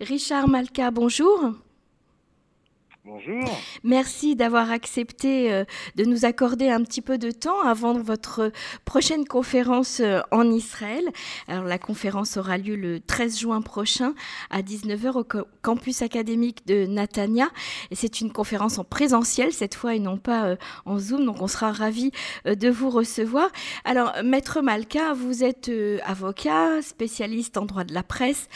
Richard Malka, bonjour. Bonjour. Merci d'avoir accepté euh, de nous accorder un petit peu de temps avant votre prochaine conférence euh, en Israël. Alors la conférence aura lieu le 13 juin prochain à 19h au campus académique de Natania. C'est une conférence en présentiel cette fois et non pas euh, en Zoom. Donc on sera ravis de vous recevoir. Alors Maître Malka, vous êtes avocat, spécialiste en droit de la presse.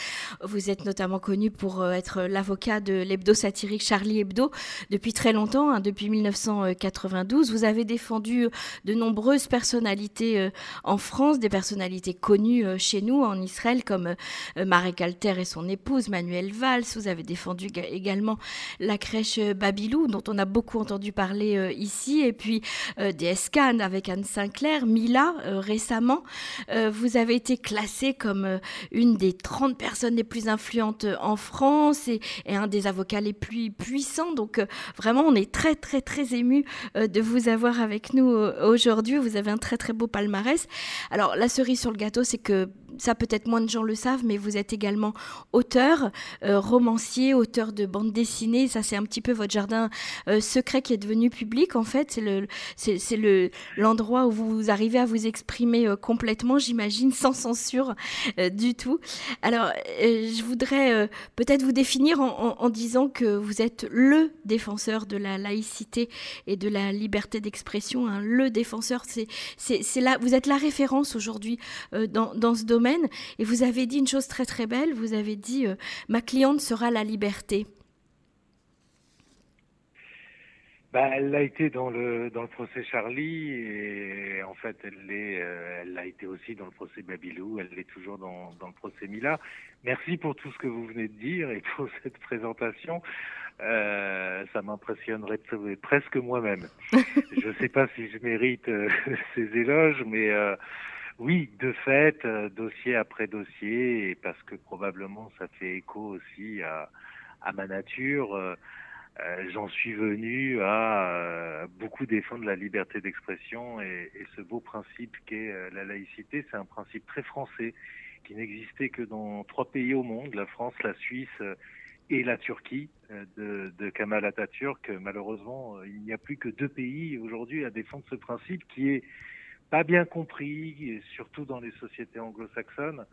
Vous êtes notamment connu pour être l'avocat de l'hebdo satirique Charlie Hebdo depuis très longtemps, hein, depuis 1992. Vous avez défendu euh, de nombreuses personnalités euh, en France, des personnalités connues euh, chez nous en Israël, comme Marek Alter et son épouse Manuel Valls. Vous avez défendu également la crèche Babylou, dont on a beaucoup entendu parler ici, et puis DSCAN avec Anne Sinclair, Mila récemment. vous avez été classée comme une des 30 personnes les plus influentes en France et un des avocats les plus puissants donc euh, vraiment, on est très très très ému euh, de vous avoir avec nous euh, aujourd'hui. Vous avez un très très beau palmarès. Alors la cerise sur le gâteau, c'est que ça peut-être moins de gens le savent, mais vous êtes également auteur, euh, romancier, auteur de bande dessinée. Ça, c'est un petit peu votre jardin euh, secret qui est devenu public, en fait. C'est le, le, l'endroit où vous arrivez à vous exprimer euh, complètement, j'imagine, sans censure du tout. Alors, je voudrais peut-être vous définir en, disant que vous êtes le défenseur de la laïcité et de la liberté d'expression. Hein, le défenseur, c'est là, vous êtes la référence aujourd'hui dans, dans ce domaine et vous avez dit une chose très très belle, vous avez dit euh, ma cliente sera la liberté. Bah, elle l'a été dans le dans le procès Charlie et en fait elle l'est euh, elle l'a été aussi dans le procès Babylou, elle l'est toujours dans, dans le procès Mila. Merci pour tout ce que vous venez de dire et pour cette présentation. Euh, ça m'impressionnerait presque moi-même. je ne sais pas si je mérite ces éloges, mais oui, de fait, euh, dossier après dossier, et parce que probablement ça fait écho aussi à, à ma nature, euh, euh, j'en suis venu à beaucoup défendre la liberté d'expression et, et, ce beau principe qu'est la laïcité. C'est un principe très français qui n'existait que dans trois pays au monde, la France, la Suisse et la Turquie de, de Kamal Atatürk. Malheureusement, il n'y a plus que deux pays aujourd'hui à défendre ce principe qui est pas bien compris, surtout dans les sociétés anglo-saxonnes,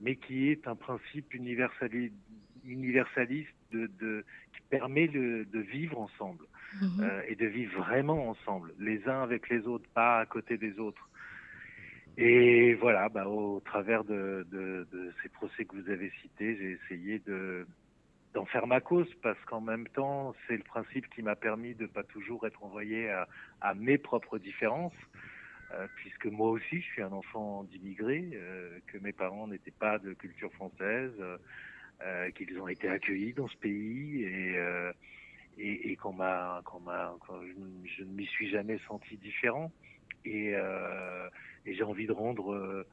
mais qui est un principe universaliste, de, qui permet de vivre ensemble mhm. euh, et de vivre vraiment ensemble, les uns avec les autres, pas à côté des autres. Et voilà, bah, au travers de, ces procès que vous avez cités, j'ai essayé de d'en faire ma cause parce qu'en même temps, c'est le principe qui m'a permis de pas toujours être envoyé à, à mes propres différences, euh, puisque moi aussi je suis un enfant d'immigrés, euh, que mes parents n'étaient pas de culture française, euh, qu'ils ont été accueillis dans ce pays et et, et qu'on m'a, je, ne m'y suis jamais senti différent et, j'ai envie de rendre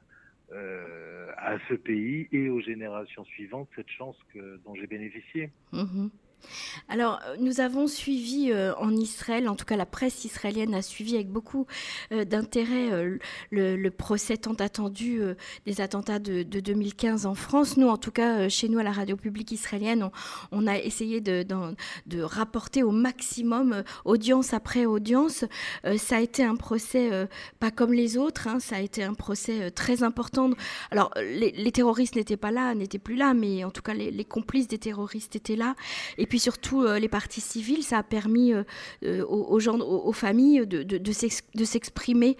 à ce pays et aux générations suivantes cette chance dont j'ai bénéficié. Mmh alors, euh, nous avons suivi euh, en Israël, en tout cas la presse israélienne a suivi avec beaucoup euh, d'intérêt le, procès tant attendu des attentats de, 2015 en France. Nous, en tout cas, chez nous à la radio publique israélienne, on, a essayé de, rapporter au maximum, audience après audience. ça a été un procès pas comme les autres, hein, ça a été un procès très important. Alors, les, terroristes n'étaient pas là, n'étaient plus là, mais en tout cas, les, complices des terroristes étaient là. Surtout euh, les parties civiles, ça a permis euh, euh, aux, gens, aux, familles de, de, de s'exprimer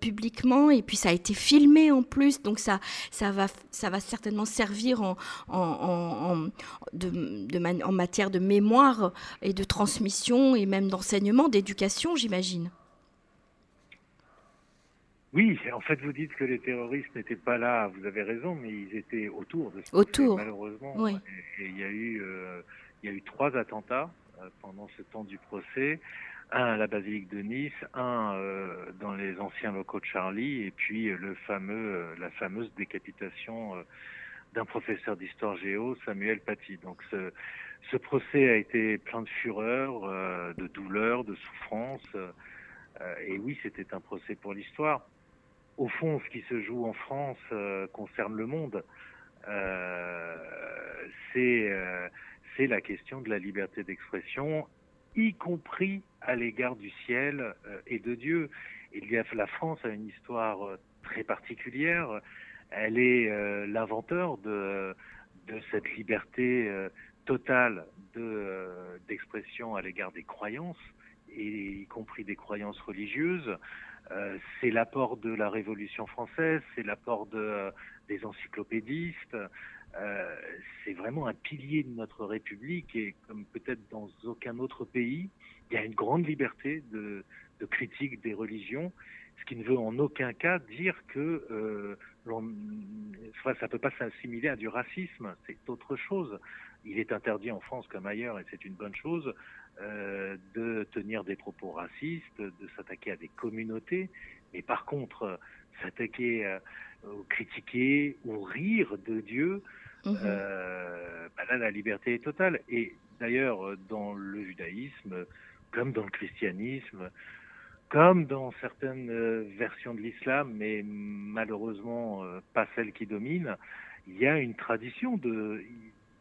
publiquement. Et puis ça a été filmé en plus, donc ça, ça, va, ça va certainement servir en, en, de, en matière de mémoire et de transmission et même d'enseignement, d'éducation, j'imagine. Oui, en fait, vous dites que les terroristes n'étaient pas là. Vous avez raison, mais ils étaient autour de ce autour. malheureusement. Oui. Et, il y a eu il y a eu trois attentats euh, pendant ce temps du procès. Un à la basilique de Nice, un euh, dans les anciens locaux de Charlie, et puis euh, le fameux, la fameuse décapitation d'un professeur d'histoire géo, Samuel Paty. Donc ce, ce procès a été plein de fureur, de douleur, de souffrance. et oui, c'était un procès pour l'histoire. Au fond, ce qui se joue en France concerne le monde. c'est c'est la question de la liberté d'expression, y compris à l'égard du ciel et de Dieu. La France a une histoire très particulière. Elle est l'inventeur de, cette liberté totale de, d'expression à l'égard des croyances, y compris des croyances religieuses. Euh, c'est l'apport de la Révolution française, c'est l'apport de, des encyclopédistes. Euh, c'est vraiment un pilier de notre République et comme peut-être dans aucun autre pays, il y a une grande liberté de, de critique des religions, ce qui ne veut en aucun cas dire que euh, ça ne peut pas s'assimiler à du racisme, c'est autre chose. Il est interdit en France comme ailleurs, et c'est une bonne chose, euh, de tenir des propos racistes, de s'attaquer à des communautés, mais par contre, s'attaquer, euh, critiquer ou rire de Dieu, mhm. euh, bah là, la liberté est totale. Et d'ailleurs, dans le judaïsme, comme dans le christianisme, comme dans certaines versions de l'islam, mais malheureusement pas celle qui domine, il y a une tradition de,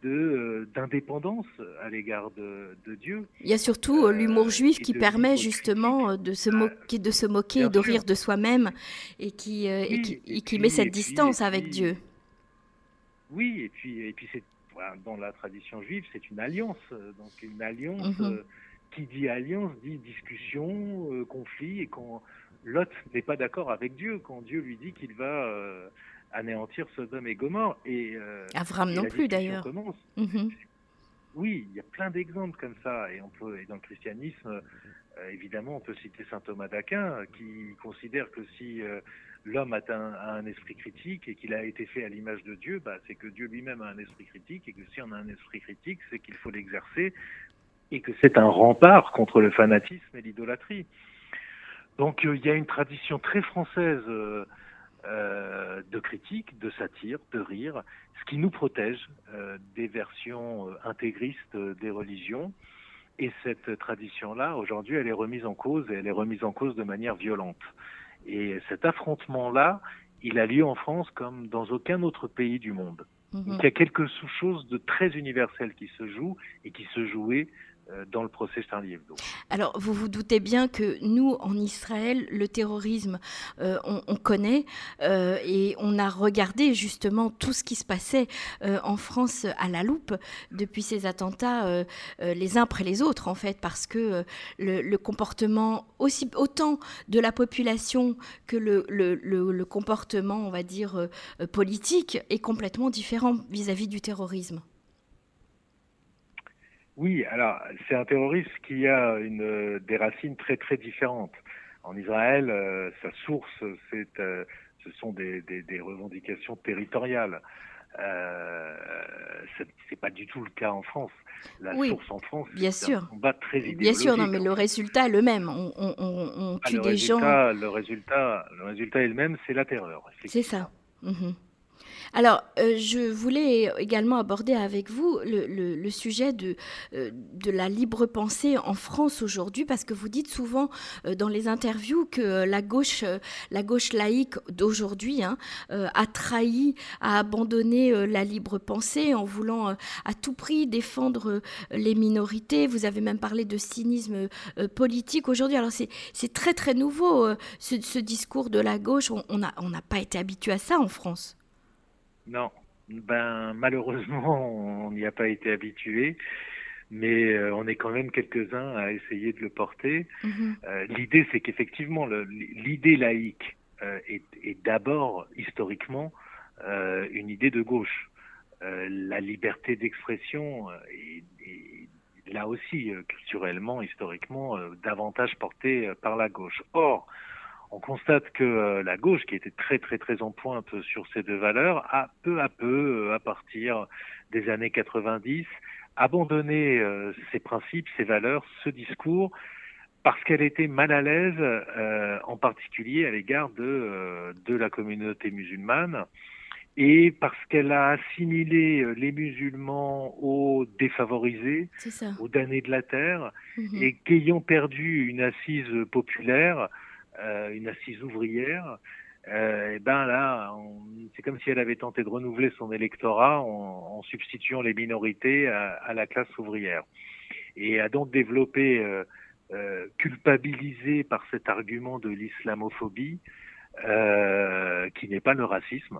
euh, d'indépendance à l'égard de, Dieu. Il y a surtout euh, l'humour juif qui permet justement de se moquer, de se moquer, de rire de soi-même et qui, euh, et qui, met cette distance avec Dieu. Oui, et puis, et puis c'est dans la tradition juive, c'est une alliance. Donc une alliance mhm. qui dit alliance dit discussion, conflit, et quand l'autre n'est pas d'accord avec Dieu, quand Dieu lui dit qu'il va anéantir Sodome et Gomorre. Et, euh, Avram non plus d'ailleurs. Mhm. Oui, il y a plein d'exemples comme ça. Et, on peut, et dans le christianisme, euh, évidemment, on peut citer saint Thomas d'Aquin qui considère que si euh, l'homme a un, esprit critique et qu'il a été fait à l'image de Dieu, bah, c'est que Dieu lui-même a un esprit critique et que si on a un esprit critique, c'est qu'il faut l'exercer et que c'est un rempart contre le fanatisme et l'idolâtrie. Donc il y a une tradition très française euh, de critique, de satire, de rire, ce qui nous protège euh, des versions euh, intégristes des religions. Et cette tradition-là, aujourd'hui, elle est remise en cause et elle est remise en cause de manière violente. Et cet affrontement-là, il a lieu en France comme dans aucun autre pays du monde. Mhm. il y a quelque chose de très universel qui se joue et qui se jouait dans le procès Charlie Hebdo. Alors, vous vous doutez bien que nous, en Israël, le terrorisme, euh, on, connaît euh, et on a regardé justement tout ce qui se passait en France à la loupe depuis ces attentats, les uns après les autres, en fait, parce que le, comportement aussi autant de la population que le, le comportement, on va dire, politique est complètement différent vis à -vis du terrorisme. Oui, alors c'est un terroriste qui a une, des racines très très différentes. En Israël, euh, sa source, c'est, euh, ce sont des, des, des revendications territoriales. Euh, c'est pas du tout le cas en France. La source en France, c'est un combat très idéologique. Bien sûr, non, mais le résultat est le même. On, on, on ah, tue des gens. Le résultat, le résultat est le même, c'est la terreur. C'est ça. Alors, euh, je voulais également aborder avec vous le, sujet de, euh, de la libre pensée en France aujourd'hui, parce que vous dites souvent euh, dans les interviews que la gauche, la gauche laïque d'aujourd'hui hein, a trahi, a abandonné la libre pensée en voulant à tout prix défendre les minorités. Vous avez même parlé de cynisme politique aujourd'hui. Alors, c'est très très nouveau ce, discours de la gauche. On n'a on pas été habitué à ça en France. Non, ben malheureusement, on n'y a pas été habitué, mais euh, on est quand même quelques-uns à essayer de le porter. Mhm. Euh, l'idée, c'est qu'effectivement, l'idée laïque euh, est, d'abord historiquement une idée de gauche. la liberté d'expression est, là aussi culturellement, historiquement, davantage portée par la gauche. Or, on constate que euh, la gauche, qui était très très très en pointe sur ces deux valeurs, a peu à peu, euh, à partir des années 90, abandonné euh, ses principes, ses valeurs, ce discours, parce qu'elle était mal à l'aise, en particulier à l'égard de, de la communauté musulmane, et parce qu'elle a assimilé les musulmans aux défavorisés, aux damnés de la terre, mhm. et qu'ayant perdu une assise populaire, euh, une assise ouvrière, euh, et ben là, c'est comme si elle avait tenté de renouveler son électorat en, en substituant les minorités à, à, la classe ouvrière. Et a donc développé, euh, euh, culpabilisé par cet argument de l'islamophobie, euh, qui n'est pas le racisme.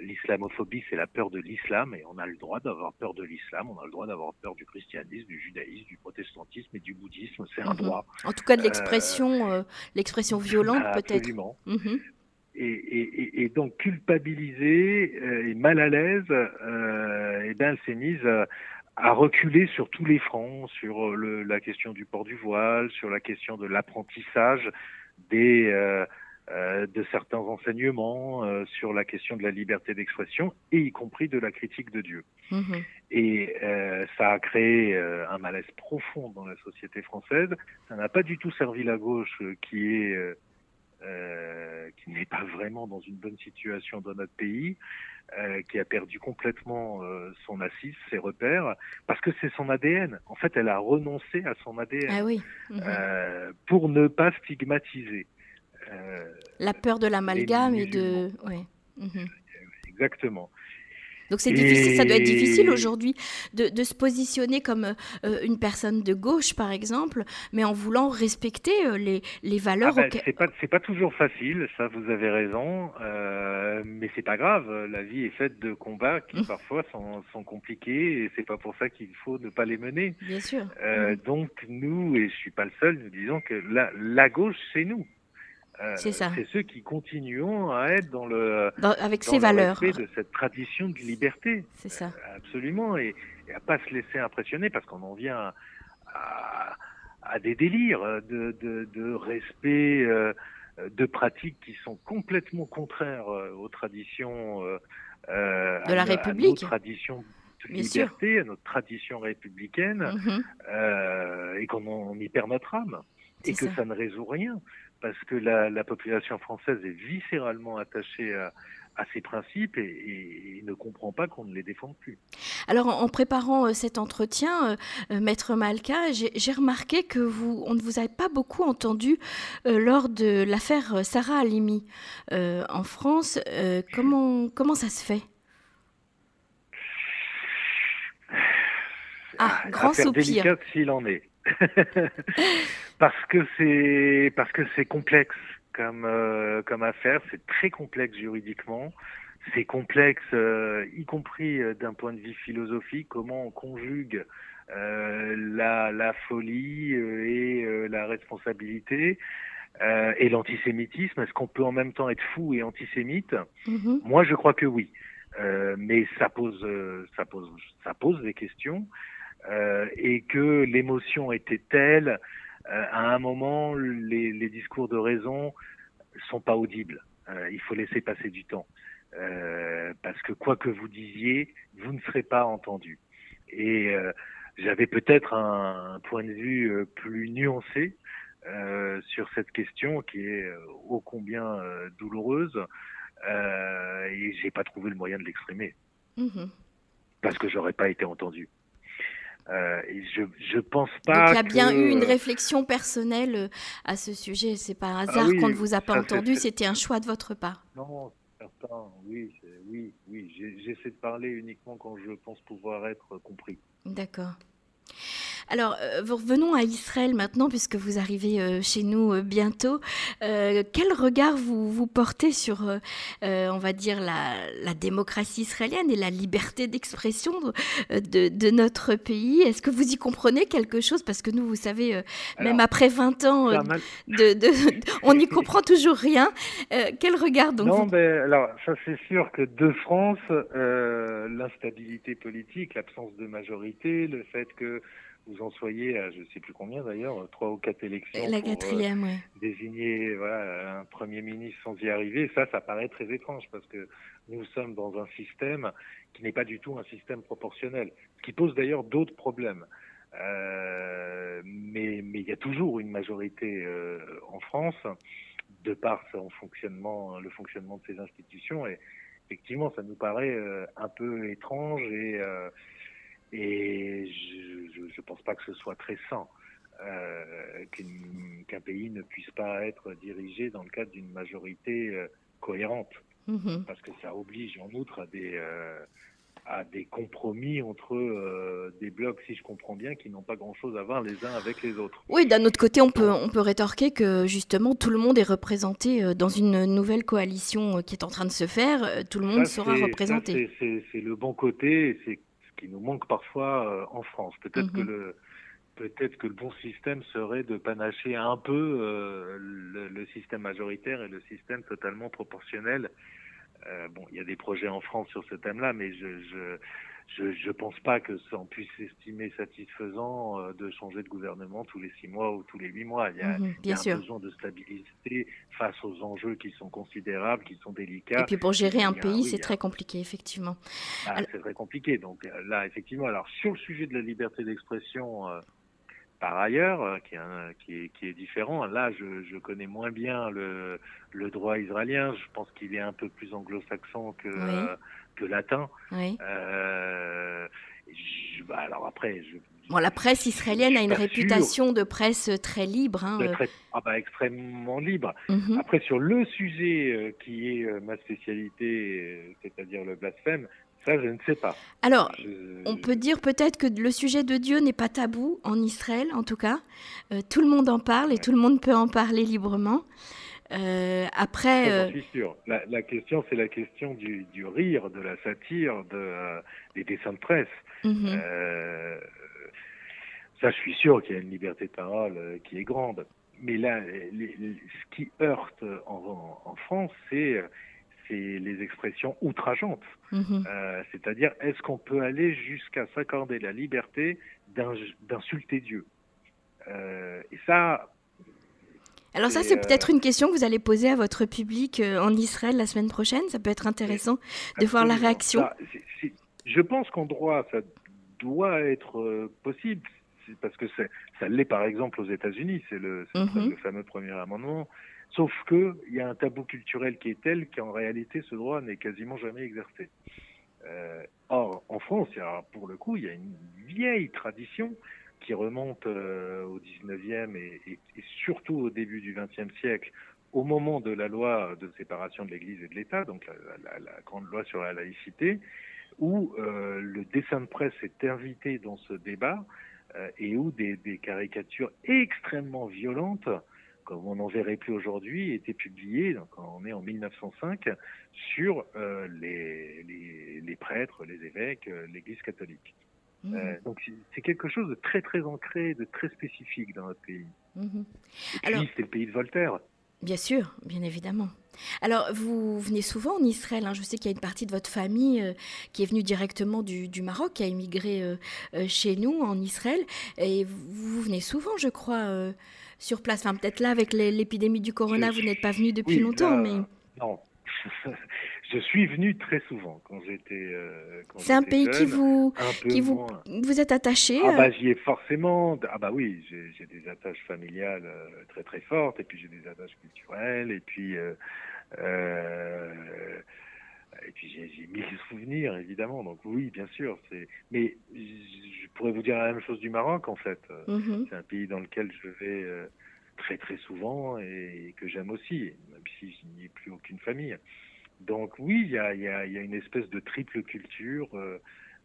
L'islamophobie, c'est la peur de l'islam, et on a le droit d'avoir peur de l'islam, on a le droit d'avoir peur du christianisme, du judaïsme, du protestantisme et du bouddhisme, c'est un mhm. droit. En tout cas, de l'expression, l'expression violente peut-être. Absolument. Mhm et, et, et, donc culpabilisée euh, et mal à l'aise, euh, et ben elle s'est mise à, reculer sur tous les fronts, sur le, la question du port du voile, sur la question de l'apprentissage des euh, euh de certains enseignements, euh, sur la question de la liberté d'expression et y compris de la critique de Dieu. Mmh. Et ça a créé un malaise profond dans la société française. Ça n'a pas du tout servi la gauche qui est euh, qui n'est pas vraiment dans une bonne situation dans notre pays, euh, qui a perdu complètement euh, son assise, ses repères, parce que c'est son ADN. En fait, elle a renoncé à son ADN ah oui. Mhm. pour ne pas stigmatiser. La peur de l'amalgame et de... Ouais. Mhm. Exactement. Donc c'est difficile, ça doit être difficile aujourd'hui de, se positionner comme euh, une personne de gauche, par exemple, mais en voulant respecter euh, les, les, valeurs. Ah C'est pas c'est pas toujours facile, ça vous avez raison, euh, mais c'est pas grave. La vie est faite de combats qui mmh. parfois sont, sont, compliqués et c'est pas pour ça qu'il faut ne pas les mener. Bien sûr. Euh, mmh. Donc nous et je suis pas le seul, nous disons que la, la gauche c'est nous. Euh, c'est ça. C'est ceux qui continuons à être dans le avec ces valeurs de cette tradition de liberté. C'est ça. Euh, absolument et, et, à pas se laisser impressionner parce qu'on en vient à, à, des délires de, de, de respect euh, de pratiques qui sont complètement contraires aux traditions de la République, à nos traditions de liberté, à notre tradition républicaine, mm-hmm. et qu'on y perd notre âme et que ça. ne résout rien parce que la, la, population française est viscéralement attachée à, à ces principes et, et, ne comprend pas qu'on ne les défende plus. Alors, en préparant euh, cet entretien, euh, euh, Maître Malka, j'ai remarqué que vous, on ne vous avait pas beaucoup entendu lors de l'affaire Sarah Halimi en France. comment, comment ça se fait? Ah, grand soupir. s'il en est. parce que c'est parce que c'est complexe comme euh, comme affaire, c'est très complexe juridiquement. C'est complexe, euh, y compris euh, d'un point de vue philosophique, comment on conjugue la, la folie et la responsabilité et l'antisémitisme. Est-ce qu'on peut en même temps être fou et antisémite? Mm-hmm. Moi, je crois que oui. mais ça pose, ça pose, ça pose des questions. Euh, et que l'émotion était telle, euh, à un moment, les, les, discours de raison sont pas audibles. Euh, il faut laisser passer du temps. parce que quoi que vous disiez, vous ne serez pas entendu. Et j'avais peut-être un, un, point de vue plus nuancé euh, sur cette question qui est ô combien euh, douloureuse euh, et j'ai pas trouvé le moyen de l'exprimer mmh. parce que j'aurais pas été entendu. Euh, je, je pense pas. il y a bien eu une réflexion personnelle euh, à ce sujet. C'est pas un ah hasard qu'on ne vous a pas entendu. C'était un choix de votre part. Non, certain. Oui, oui, oui. J'essaie de parler uniquement quand je pense pouvoir être compris. D'accord. Alors, euh, revenons à Israël maintenant, puisque vous arrivez euh, chez nous euh, bientôt. quel regard vous, vous portez sur, on va dire, la, démocratie israélienne et la liberté d'expression de, notre pays? Est-ce que vous y comprenez quelque chose? Parce que nous, vous savez, même après 20 ans, on n'y comprend toujours rien. quel regard donc Non, mais alors, ça c'est sûr que de France, l'instabilité politique, l'absence de majorité, le fait que vous en soyez à je ne sais plus combien d'ailleurs, trois ou quatre élections La pour quatrième, euh, désigner voilà, un Premier ministre sans y arriver, ça, ça paraît très étrange parce que nous sommes dans un système qui n'est pas du tout un système proportionnel, ce qui pose d'ailleurs d'autres problèmes. Euh, mais mais il y a toujours une majorité euh, en France de par son fonctionnement, le fonctionnement de ces institutions. Et effectivement, ça nous paraît euh, un peu étrange et euh, et je ne pense pas que ce soit très sain euh, qu'un pays ne puisse pas être dirigé dans le cadre d'une majorité euh, cohérente, mhm. parce que ça oblige en outre à des à des compromis entre euh, des blocs, si je comprends bien, qui n'ont pas grand-chose à voir les uns avec les autres. Oui, d'un autre côté, on peut, on peut rétorquer que justement tout le monde est représenté euh, dans une nouvelle coalition euh, qui est en train de se faire. Tout le monde sera représenté. C'est le bon côté, c'est qui nous manque parfois en France. Peut-être que mhm. le peut-être que le bon système serait de panacher un peu le, le, système majoritaire et le système totalement proportionnel euh, bon, il y a des projets en France sur ce thème-là, mais je je, je je pense pas que ça en puisse s'estimer satisfaisant euh, de changer de gouvernement tous les six mois ou tous les huit mois. Il y a, mhm, il y a un besoin de stabilité face aux enjeux qui sont considérables, qui sont délicats. Et puis pour gérer un pays, c'est très compliqué, effectivement. Ah, c'est très compliqué. Donc euh, là, effectivement, alors sur le sujet de la liberté d'expression par ailleurs, euh, qui est, qui, est, qui est, différent. Là, je, je, connais moins bien le, le droit israélien. Je pense qu'il est un peu plus anglo-saxon que, que latin. Oui. Euh, bah, alors après, je, Bon, la presse israélienne a une réputation de presse très libre. Hein, euh. ah bah, extrêmement libre. Mhm. Après, sur le sujet qui est ma spécialité, c'est-à-dire le blasphème, ça, je ne sais pas. Alors, on peut dire peut-être que le sujet de Dieu n'est pas tabou en Israël, en tout cas. Euh, tout le monde en parle et tout le monde peut en parler librement. Euh, après, euh... suis sûr. La, question, c'est la question du, rire, de la satire, de, euh, des dessins de presse. Mhm. ça, je suis sûr qu'il y a une liberté de parole qui est grande. Mais là, ce qui heurte en, en France, c'est c'est les expressions outrageantes. Mhm. Euh, c'est-à-dire, est-ce qu'on peut aller jusqu'à s'accorder la liberté d'insulter Dieu? Euh, Et ça... Alors ça, c'est euh, peut-être une question que vous allez poser à votre public en Israël la semaine prochaine. Ça peut être intéressant de voir la réaction. je pense qu'en droit, ça doit être possible parce que ça l'est par exemple aux États-Unis, c'est le, mhm. le, fameux premier amendement. Sauf qu'il y a un tabou culturel qui est tel qu'en réalité, ce droit n'est quasiment jamais exercé. Euh, or, en France, pour le coup, il y a une vieille tradition qui remonte euh, au 19e et, et, surtout au début du 20e siècle, au moment de la loi de séparation de l'Église et de l'État, donc la, la, la, grande loi sur la laïcité, où euh, le dessin de presse est invité dans ce débat euh, et où des, des, caricatures extrêmement violentes comme on n'en verrait plus aujourd'hui, était publié, donc on est en 1905, sur euh, les, les, les, prêtres, les évêques, euh, l'Église catholique. Mmh. Euh, donc c'est quelque chose de très très ancré, de très spécifique dans notre pays. Mmh. C'est le pays de Voltaire. Bien sûr, bien évidemment. Alors, vous venez souvent en Israël. Hein. Je sais qu'il y a une partie de votre famille qui est venue directement du, du Maroc, qui a immigré chez nous en Israël. Et vous, venez souvent, je crois, sur place Enfin, peut-être là, avec l'épidémie du corona, vous n'êtes pas venu depuis longtemps, mais... Non, je suis venu très souvent quand j'étais. Euh, c'est un pays qui vous, qui vous, vous êtes attaché. Ah bah euh j'y ai forcément. Ah bah oui, j'ai des attaches familiales euh, très très fortes, et puis j'ai des attaches culturelles, et puis et puis j'ai mille souvenirs évidemment. Donc oui, bien sûr. Mais je pourrais vous dire la même chose du Maroc en fait. Mm-hmm. C'est un pays dans lequel je vais très très souvent et que j'aime aussi, même si je n'y ai plus aucune famille. Donc oui, il y a, y, a, y a, une espèce de triple culture, euh,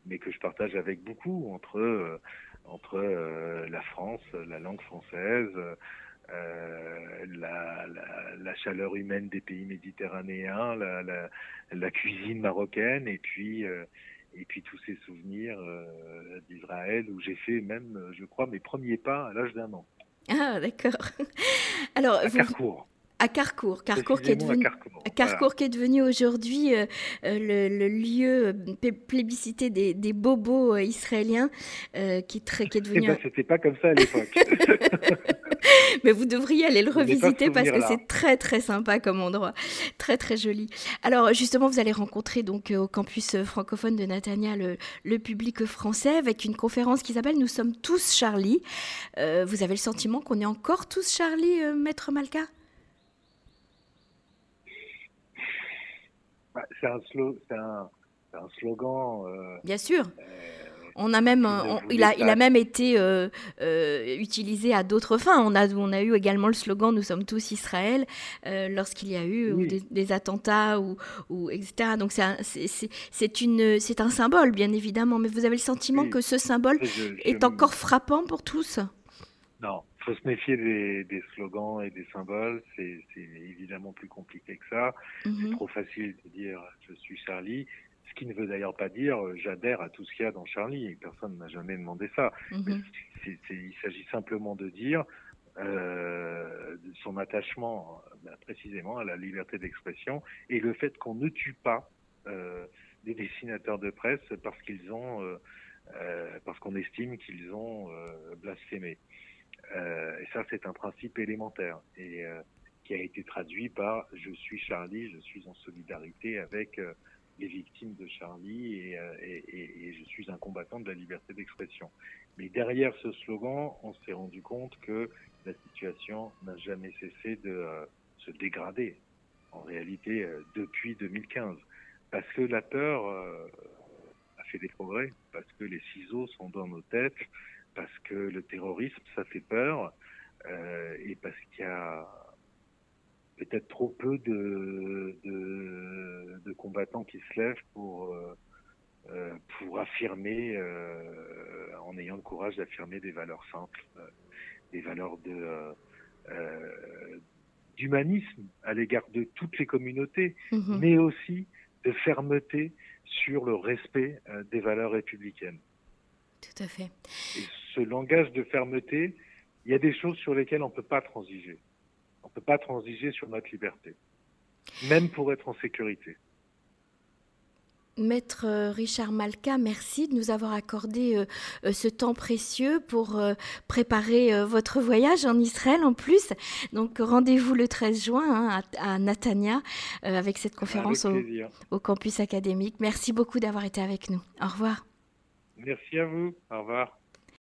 mais que je partage avec beaucoup entre euh, entre euh, la France, la langue française, la, la, la, chaleur humaine des pays méditerranéens, la, cuisine marocaine, et puis et puis tous ces souvenirs d'Israël où j'ai fait même, je crois, mes premiers pas à l'âge d'un an. Ah, d'accord. Alors, à Carcourt. À Carcourt, Carcourt qui est devenu, Carcourt, qui devenu aujourd'hui euh, euh, le, lieu euh, plébiscité des, des bobos israéliens, qui, très, qui est devenu. Eh ben, C'était pas comme ça à l'époque. Mais vous devriez aller le revisiter parce que c'est très très sympa comme endroit, très très joli. Alors justement, vous allez rencontrer donc au campus francophone de Natania le, le public français avec une conférence qui s'appelle Nous sommes tous Charlie. vous avez le sentiment qu'on est encore tous Charlie, maître Malka? Bah, c'est un, un, slogan. Euh, Bien sûr. Euh, On a même, il, a, il a même été utilisé à d'autres fins. On a, on a eu également le slogan Nous sommes tous Israël lorsqu'il y a eu des, attentats ou, ou etc. Donc c'est un, c'est un symbole, bien évidemment. Mais vous avez le sentiment que ce symbole est encore frappant pour tous? Non, il faut se méfier des, slogans et des symboles. C'est évidemment plus compliqué que ça. C'est mhm. trop facile de dire je suis Charlie. Ce qui ne veut d'ailleurs pas dire j'adhère à tout ce qu'il y a dans Charlie. Personne n'a jamais demandé ça. Mhm. il s'agit simplement de dire euh, son attachement bah, précisément à la liberté d'expression et le fait qu'on ne tue pas euh, des dessinateurs de presse parce qu'ils ont, euh, euh, parce qu'on estime qu'ils ont euh, blasphémé. et ça, c'est un principe élémentaire et qui a été traduit par "Je suis Charlie, je suis en solidarité avec." Les victimes de Charlie et, et, je suis un combattant de la liberté d'expression. Mais derrière ce slogan, on s'est rendu compte que la situation n'a jamais cessé de se dégrader, en réalité, depuis 2015 parce que la peur euh, a fait des progrès, parce que les ciseaux sont dans nos têtes, parce que le terrorisme, ça fait peur, euh, et parce qu'il y a peut-être trop peu de, de, combattants qui se lèvent pour, euh, pour affirmer, en ayant le courage d'affirmer des valeurs simples, des valeurs de d'humanisme à l'égard de toutes les communautés, mm-hmm. mais aussi de fermeté sur le respect euh, des valeurs républicaines. Tout à fait. Et ce langage de fermeté, il y a des choses sur lesquelles on ne peut pas transiger. On ne peut pas transiger sur notre liberté, même pour être en sécurité. Maître euh, Richard Malka, merci de nous avoir accordé euh, euh, ce temps précieux pour préparer votre voyage en Israël en plus. Donc rendez-vous le 13 juin hein, à, Natania avec cette conférence au, campus académique. Merci beaucoup d'avoir été avec nous. Au revoir. Merci à vous. Au revoir.